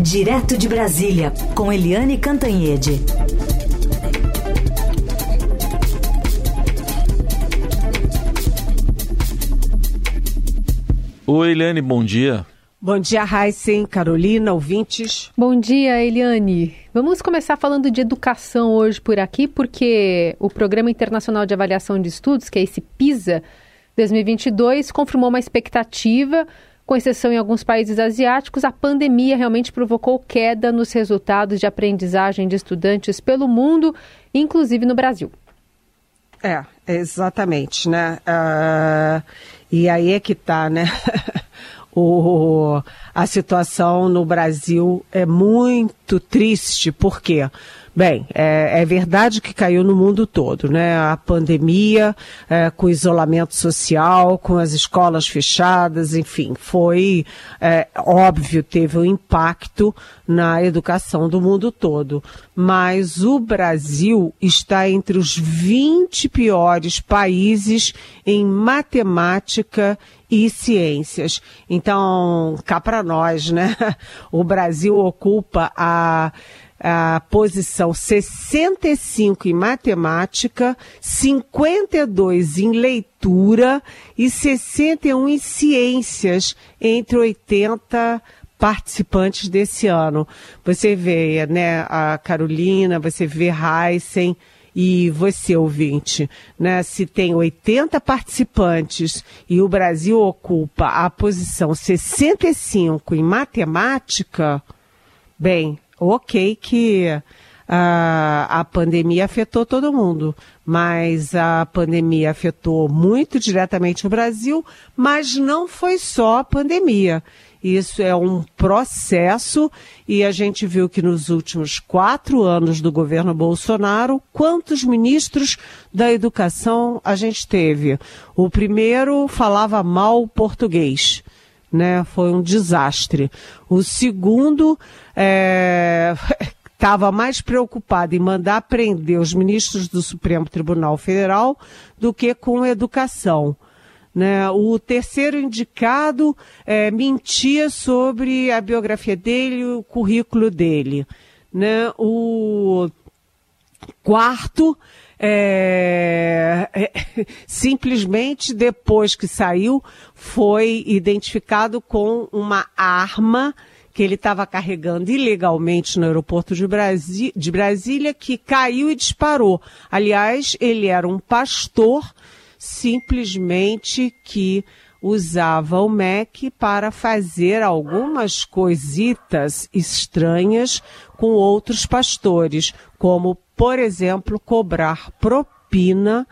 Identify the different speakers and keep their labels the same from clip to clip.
Speaker 1: Direto de Brasília, com Eliane Cantanhede.
Speaker 2: Oi, Eliane, bom dia.
Speaker 3: Bom dia, Heisen, Carolina, ouvintes.
Speaker 4: Bom dia, Eliane. Vamos começar falando de educação hoje por aqui, porque o Programa Internacional de Avaliação de Estudos, que é esse PISA 2022, confirmou uma expectativa com exceção em alguns países asiáticos, a pandemia realmente provocou queda nos resultados de aprendizagem de estudantes pelo mundo, inclusive no Brasil.
Speaker 3: É, exatamente, né? Uh, e aí é que tá, né? o, a situação no Brasil é muito triste? Porque Bem, é, é, verdade que caiu no mundo todo, né? A pandemia, é, com o isolamento social, com as escolas fechadas, enfim, foi é, óbvio, teve um impacto na educação do mundo todo. Mas o Brasil está entre os 20 piores países em matemática e ciências. Então, cá para nós, né? O Brasil ocupa a a posição 65 em matemática, 52 em leitura e 61 em ciências, entre 80 participantes desse ano. Você vê, né, a Carolina, você vê Heisen e você, ouvinte, né, se tem 80 participantes e o Brasil ocupa a posição 65 em matemática, bem, ok que a, a pandemia afetou todo mundo, mas a pandemia afetou muito diretamente o Brasil, mas não foi só a pandemia. Isso é um processo e a gente viu que nos últimos quatro anos do governo Bolsonaro, quantos ministros da educação a gente teve? O primeiro falava mal português né? Foi um desastre. O segundo estava é, mais preocupado em mandar prender os ministros do Supremo Tribunal Federal do que com educação. Né? O terceiro indicado é, mentia sobre a biografia dele, o currículo dele. Né? O quarto é, é, simplesmente depois que saiu, foi identificado com uma arma que ele estava carregando ilegalmente no aeroporto de, Brasi de Brasília, que caiu e disparou. Aliás, ele era um pastor simplesmente que usava o MEC para fazer algumas coisitas estranhas com outros pastores, como por exemplo, cobrar propina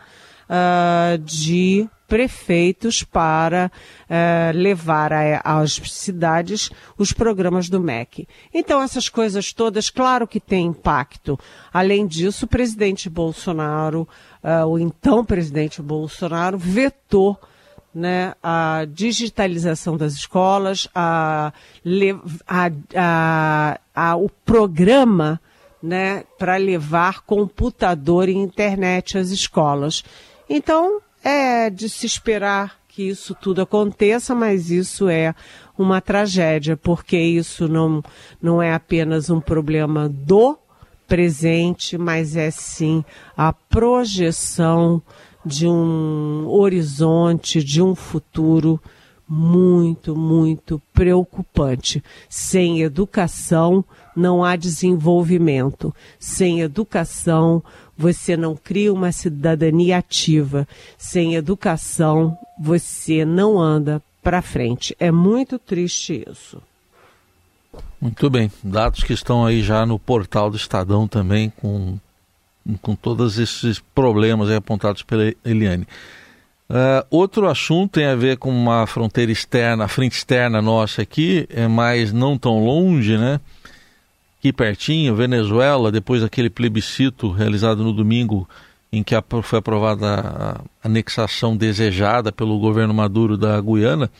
Speaker 3: uh, de prefeitos para uh, levar às cidades os programas do MEC. Então, essas coisas todas, claro que têm impacto. Além disso, o presidente Bolsonaro, uh, o então presidente Bolsonaro, vetou né, a digitalização das escolas, a, a, a, o programa né, para levar computador e internet às escolas. Então, é de se esperar que isso tudo aconteça, mas isso é uma tragédia, porque isso não, não é apenas um problema do presente, mas é sim a projeção de um horizonte, de um futuro muito, muito preocupante. Sem educação não há desenvolvimento. Sem educação você não cria uma cidadania ativa. Sem educação você não anda para frente. É muito triste isso.
Speaker 2: Muito bem. Dados que estão aí já no portal do Estadão também, com, com todos esses problemas apontados pela Eliane. Uh, outro assunto tem a ver com uma fronteira externa, a frente externa nossa aqui, é mais não tão longe, né? Aqui pertinho, Venezuela, depois daquele plebiscito realizado no domingo, em que foi aprovada a anexação desejada pelo governo Maduro da Guiana,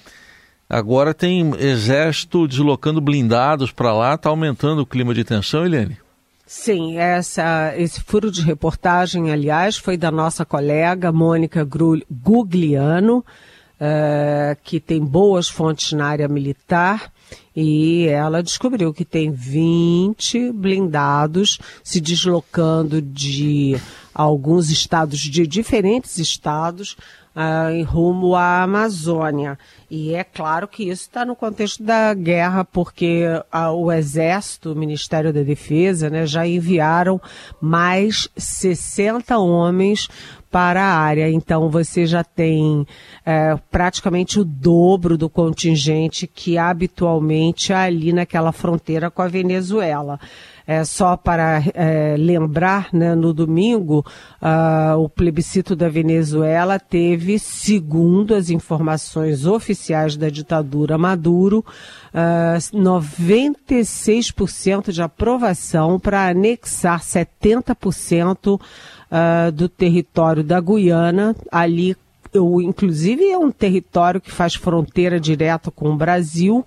Speaker 2: agora tem exército deslocando blindados para lá, está aumentando o clima de tensão, Eliane?
Speaker 3: Sim, essa, esse furo de reportagem, aliás, foi da nossa colega Mônica Gugliano, uh, que tem boas fontes na área militar. e ela descobriu que tem 20 blindados se deslocando de alguns estados, de diferentes estados, uh, em rumo à Amazônia. E é claro que isso está no contexto da guerra, porque uh, o Exército, o Ministério da Defesa, né, já enviaram mais 60 homens para a área. Então você já tem é, praticamente o dobro do contingente que habitualmente é ali naquela fronteira com a Venezuela. É, só para é, lembrar, né, no domingo, uh, o plebiscito da Venezuela teve, segundo as informações oficiais da ditadura Maduro, uh, 96% de aprovação para anexar 70% uh, do território da Guiana, ali eu, inclusive é um território que faz fronteira direta com o Brasil,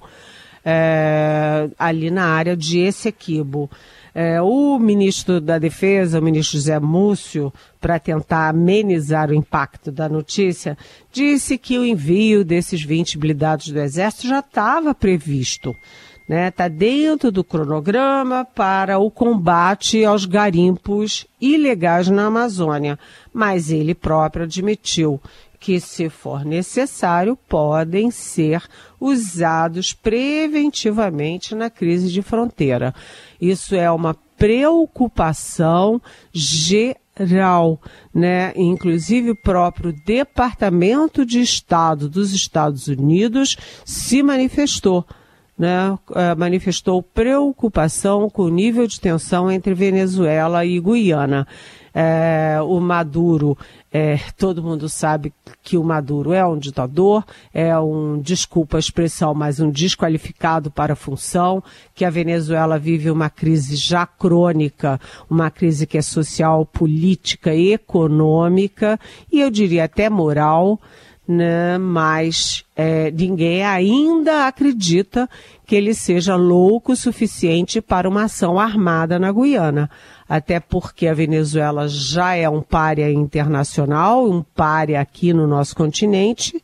Speaker 3: é, ali na área de Essequibo. É, o ministro da Defesa, o ministro José Múcio, para tentar amenizar o impacto da notícia, disse que o envio desses 20 blindados do Exército já estava previsto. Está né? Tá dentro do cronograma para o combate aos garimpos ilegais na Amazônia. Mas ele próprio admitiu que, se for necessário, podem ser usados preventivamente na crise de fronteira. Isso é uma preocupação geral, né? Inclusive o próprio Departamento de Estado dos Estados Unidos se manifestou. Né, eh, manifestou preocupação com o nível de tensão entre Venezuela e Guiana. É, o Maduro é, todo mundo sabe que o Maduro é um ditador, é um, desculpa a expressão, mas um desqualificado para a função, que a Venezuela vive uma crise já crônica, uma crise que é social, política, econômica e eu diria até moral, né? mas é, ninguém ainda acredita que ele seja louco o suficiente para uma ação armada na Guiana até porque a Venezuela já é um párea internacional, um párea aqui no nosso continente,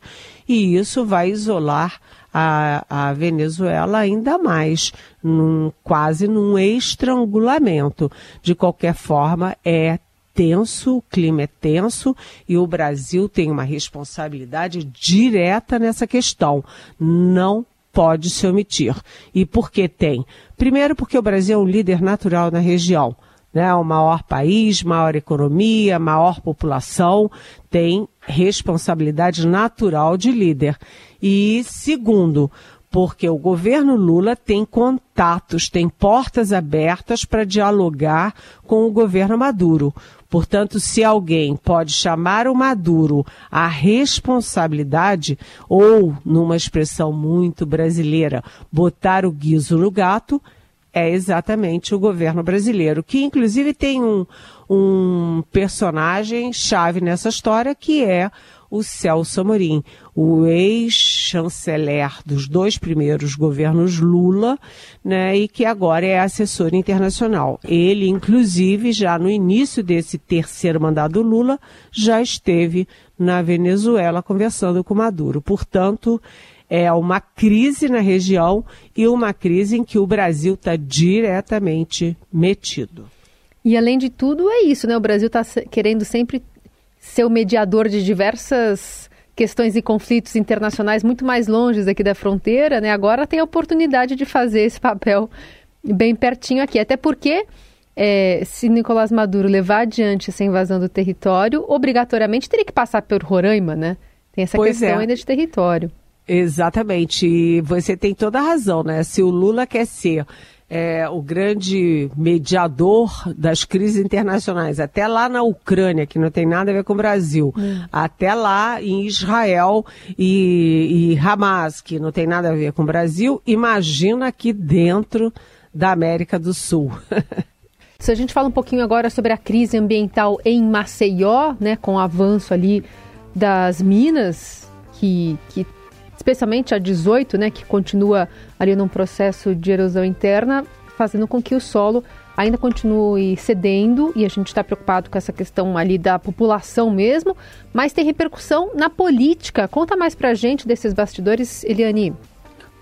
Speaker 3: e isso vai isolar a, a Venezuela ainda mais, num, quase num estrangulamento. De qualquer forma, é tenso, o clima é tenso e o Brasil tem uma responsabilidade direta nessa questão. Não pode se omitir. E por que tem? Primeiro, porque o Brasil é um líder natural na região né, o maior país, maior economia, maior população, tem responsabilidade natural de líder. E segundo, porque o governo Lula tem contatos, tem portas abertas para dialogar com o governo Maduro. Portanto, se alguém pode chamar o Maduro à responsabilidade, ou, numa expressão muito brasileira, botar o guiso no gato, é exatamente o governo brasileiro, que inclusive tem um, um personagem chave nessa história, que é o Celso Amorim, o ex-chanceler dos dois primeiros governos Lula, né, e que agora é assessor internacional. Ele, inclusive, já no início desse terceiro mandato Lula, já esteve na Venezuela conversando com Maduro. Portanto, é uma crise na região e uma crise em que o Brasil está diretamente metido.
Speaker 4: E além de tudo, é isso, né? O Brasil está querendo sempre ser o mediador de diversas questões e conflitos internacionais muito mais longe aqui da fronteira, né? Agora tem a oportunidade de fazer esse papel bem pertinho aqui. Até porque é, se Nicolás Maduro levar adiante essa invasão do território, obrigatoriamente teria que passar por Roraima, né? Tem essa pois questão é. ainda de território.
Speaker 3: Exatamente. E você tem toda a razão, né? Se o Lula quer ser é, o grande mediador das crises internacionais, até lá na Ucrânia, que não tem nada a ver com o Brasil, hum. até lá em Israel e, e Hamas, que não tem nada a ver com o Brasil, imagina aqui dentro da América do Sul.
Speaker 4: Se a gente fala um pouquinho agora sobre a crise ambiental em Maceió, né, com o avanço ali das minas que, que especialmente a 18, né, que continua ali num processo de erosão interna, fazendo com que o solo ainda continue cedendo e a gente está preocupado com essa questão ali da população mesmo, mas tem repercussão na política. Conta mais pra gente desses bastidores, Eliane.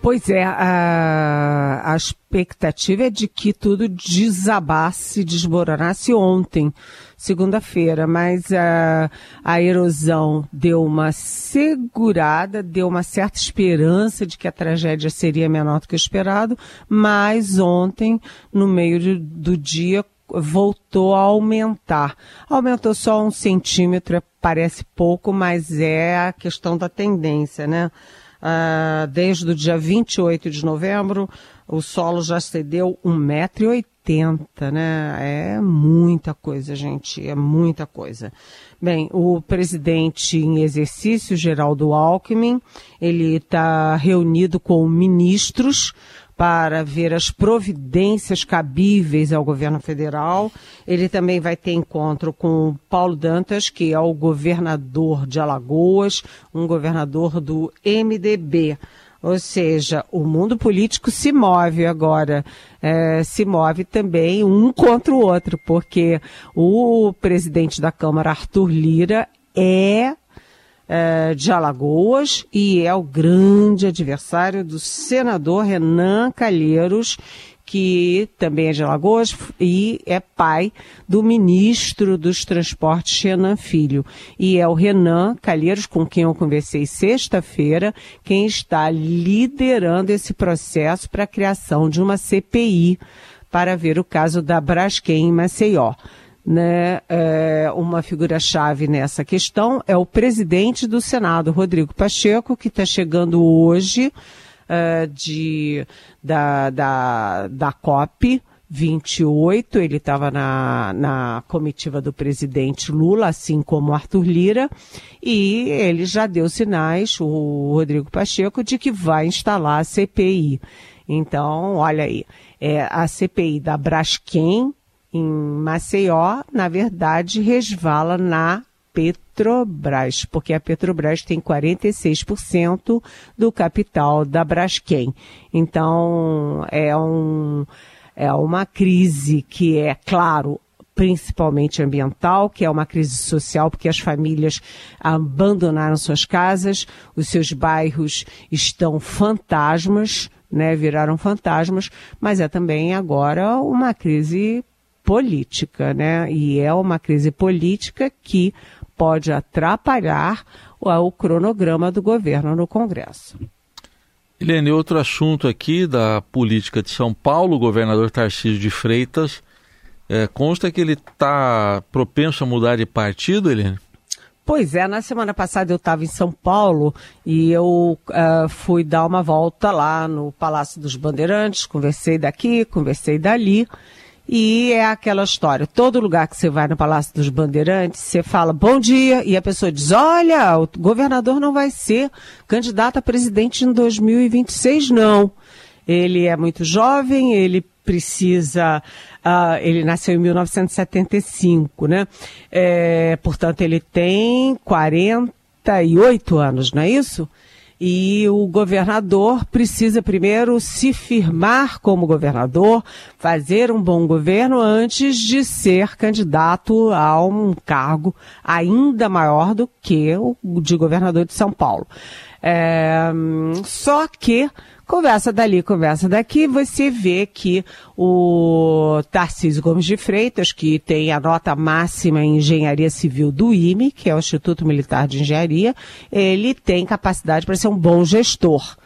Speaker 3: Pois é, a, a expectativa é de que tudo desabasse, desmoronasse ontem, segunda-feira, mas a, a erosão deu uma segurada, deu uma certa esperança de que a tragédia seria menor do que esperado, mas ontem, no meio de, do dia, voltou a aumentar. Aumentou só um centímetro, parece pouco, mas é a questão da tendência, né? Uh, desde o dia 28 de novembro, o solo já cedeu 1,80m, né? É muita coisa, gente, é muita coisa. Bem, o presidente em exercício, Geraldo Alckmin, ele está reunido com ministros para ver as providências cabíveis ao governo federal. Ele também vai ter encontro com Paulo Dantas, que é o governador de Alagoas, um governador do MDB. Ou seja, o mundo político se move agora, é, se move também um contra o outro, porque o presidente da Câmara, Arthur Lira, é é, de Alagoas e é o grande adversário do senador Renan Calheiros, que também é de Alagoas e é pai do ministro dos Transportes, Renan Filho. E é o Renan Calheiros, com quem eu conversei sexta-feira, quem está liderando esse processo para a criação de uma CPI para ver o caso da Braskem em Maceió né, é, uma figura-chave nessa questão é o presidente do Senado, Rodrigo Pacheco, que está chegando hoje é, de, da, da, da COP 28. Ele estava na, na comitiva do presidente Lula, assim como Arthur Lira, e ele já deu sinais, o Rodrigo Pacheco, de que vai instalar a CPI. Então, olha aí, é a CPI da Braskem, em Maceió, na verdade, resvala na Petrobras, porque a Petrobras tem 46% do capital da Braskem. Então, é, um, é uma crise que é, claro, principalmente ambiental, que é uma crise social, porque as famílias abandonaram suas casas, os seus bairros estão fantasmas, né, viraram fantasmas, mas é também agora uma crise política, né? E é uma crise política que pode atrapalhar o, o cronograma do governo no Congresso.
Speaker 2: Helene, outro assunto aqui da política de São Paulo, o governador Tarcísio de Freitas, é, consta que ele está propenso a mudar de partido, Helene?
Speaker 3: Pois é, na semana passada eu estava em São Paulo e eu uh, fui dar uma volta lá no Palácio dos Bandeirantes, conversei daqui, conversei dali. E é aquela história, todo lugar que você vai no Palácio dos Bandeirantes, você fala bom dia e a pessoa diz, olha, o governador não vai ser candidato a presidente em 2026 não. Ele é muito jovem, ele precisa, uh, ele nasceu em 1975, né? É, portanto, ele tem 48 anos, não é isso? E o governador precisa primeiro se firmar como governador, fazer um bom governo antes de ser candidato a um cargo ainda maior do que o de governador de São Paulo. É, só que Conversa dali, conversa daqui, você vê que o Tarcísio Gomes de Freitas, que tem a nota máxima em engenharia civil do IME, que é o Instituto Militar de Engenharia, ele tem capacidade para ser um bom gestor.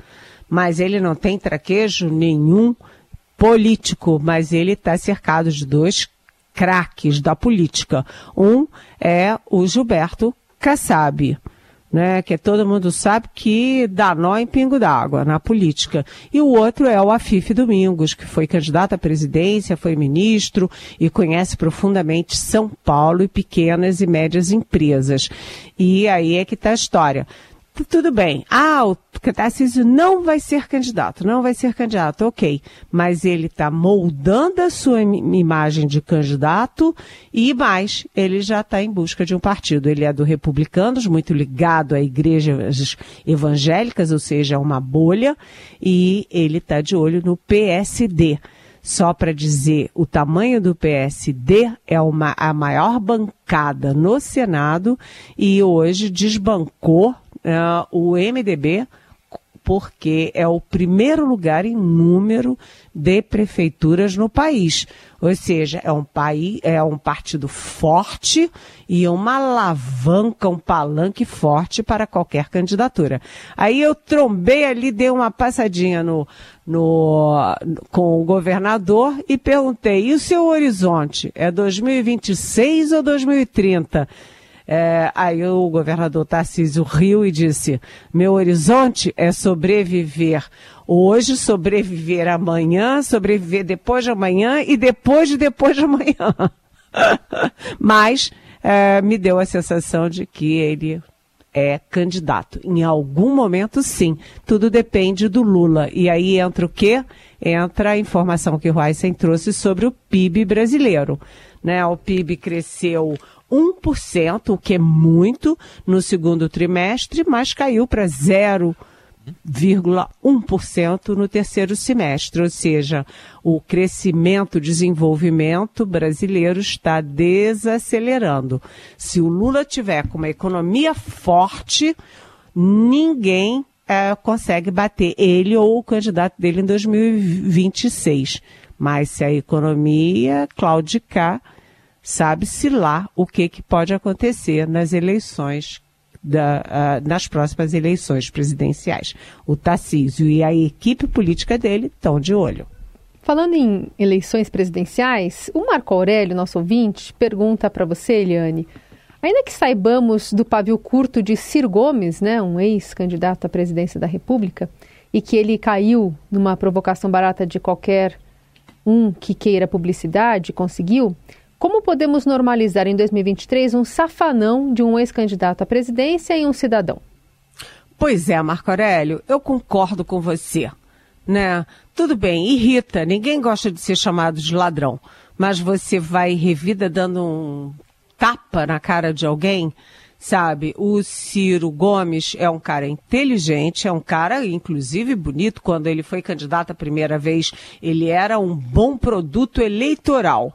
Speaker 3: Mas ele não tem traquejo nenhum político, mas ele está cercado de dois craques da política. Um é o Gilberto Kassab né, que todo mundo sabe que dá nó em pingo d'água na política. E o outro é o Afif Domingos, que foi candidato à presidência, foi ministro e conhece profundamente São Paulo e pequenas e médias empresas. E aí é que está a história tudo bem. Ah, o Tarcísio não vai ser candidato, não vai ser candidato, ok. Mas ele está moldando a sua imagem de candidato e mais, ele já está em busca de um partido. Ele é do Republicanos, muito ligado a igrejas evangélicas, ou seja, uma bolha, e ele está de olho no PSD. Só para dizer, o tamanho do PSD é uma, a maior bancada no Senado e hoje desbancou uh, o MDB porque é o primeiro lugar em número de prefeituras no país. Ou seja, é um país, é um partido forte e uma alavanca, um palanque forte para qualquer candidatura. Aí eu trombei ali, dei uma passadinha no, no, com o governador e perguntei: e o seu horizonte? É 2026 ou 2030? É, aí o governador Tarcísio riu e disse: meu horizonte é sobreviver hoje, sobreviver amanhã, sobreviver depois de amanhã e depois de depois de amanhã. Mas é, me deu a sensação de que ele é candidato. Em algum momento, sim. Tudo depende do Lula. E aí entra o quê? Entra a informação que o Heisen trouxe sobre o PIB brasileiro. Né? O PIB cresceu 1%, o que é muito, no segundo trimestre, mas caiu para 0,1% no terceiro semestre, ou seja, o crescimento, o desenvolvimento brasileiro está desacelerando. Se o Lula tiver com uma economia forte, ninguém é, consegue bater ele ou o candidato dele em 2026. Mas se a economia claudicar, sabe-se lá o que, que pode acontecer nas eleições, da, uh, nas próximas eleições presidenciais. O Tarcísio e a equipe política dele estão de olho.
Speaker 4: Falando em eleições presidenciais, o Marco Aurélio, nosso ouvinte, pergunta para você, Eliane. Ainda que saibamos do pavio curto de Ciro Gomes, né, um ex-candidato à presidência da República, e que ele caiu numa provocação barata de qualquer um que queira publicidade, conseguiu, como podemos normalizar em 2023 um safanão de um ex-candidato à presidência e um cidadão?
Speaker 3: Pois é, Marco Aurélio, eu concordo com você. Né? Tudo bem, irrita, ninguém gosta de ser chamado de ladrão, mas você vai revida dando um tapa na cara de alguém, sabe? O Ciro Gomes é um cara inteligente, é um cara, inclusive, bonito. Quando ele foi candidato a primeira vez, ele era um bom produto eleitoral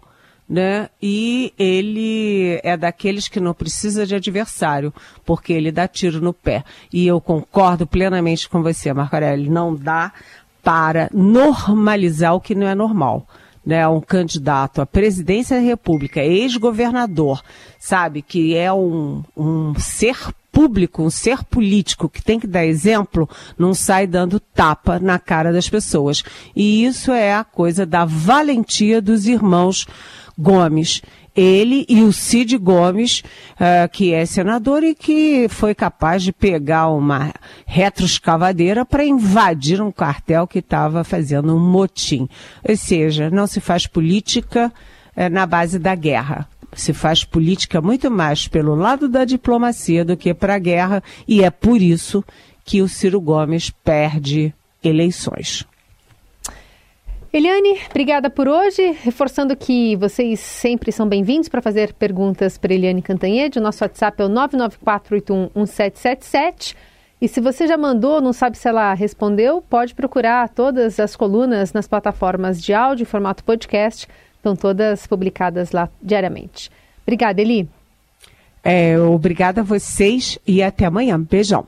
Speaker 3: né? E ele é daqueles que não precisa de adversário, porque ele dá tiro no pé. E eu concordo plenamente com você, Marco Aurélio, não dá para normalizar o que não é normal. Né, um candidato à presidência da República, ex-governador, sabe, que é um, um ser público, um ser político que tem que dar exemplo, não sai dando tapa na cara das pessoas. E isso é a coisa da valentia dos irmãos Gomes. Ele e o Cid Gomes, uh, que é senador e que foi capaz de pegar uma retroescavadeira para invadir um cartel que estava fazendo um motim. Ou seja, não se faz política uh, na base da guerra. Se faz política muito mais pelo lado da diplomacia do que para a guerra, e é por isso que o Ciro Gomes perde eleições.
Speaker 4: Eliane, obrigada por hoje. Reforçando que vocês sempre são bem-vindos para fazer perguntas para Eliane Cantanhede. O nosso WhatsApp é o 994811777. E se você já mandou, não sabe se ela respondeu, pode procurar todas as colunas nas plataformas de áudio em formato podcast. Estão todas publicadas lá diariamente. Obrigada, Eli.
Speaker 3: É, obrigada a vocês e até amanhã. Beijão.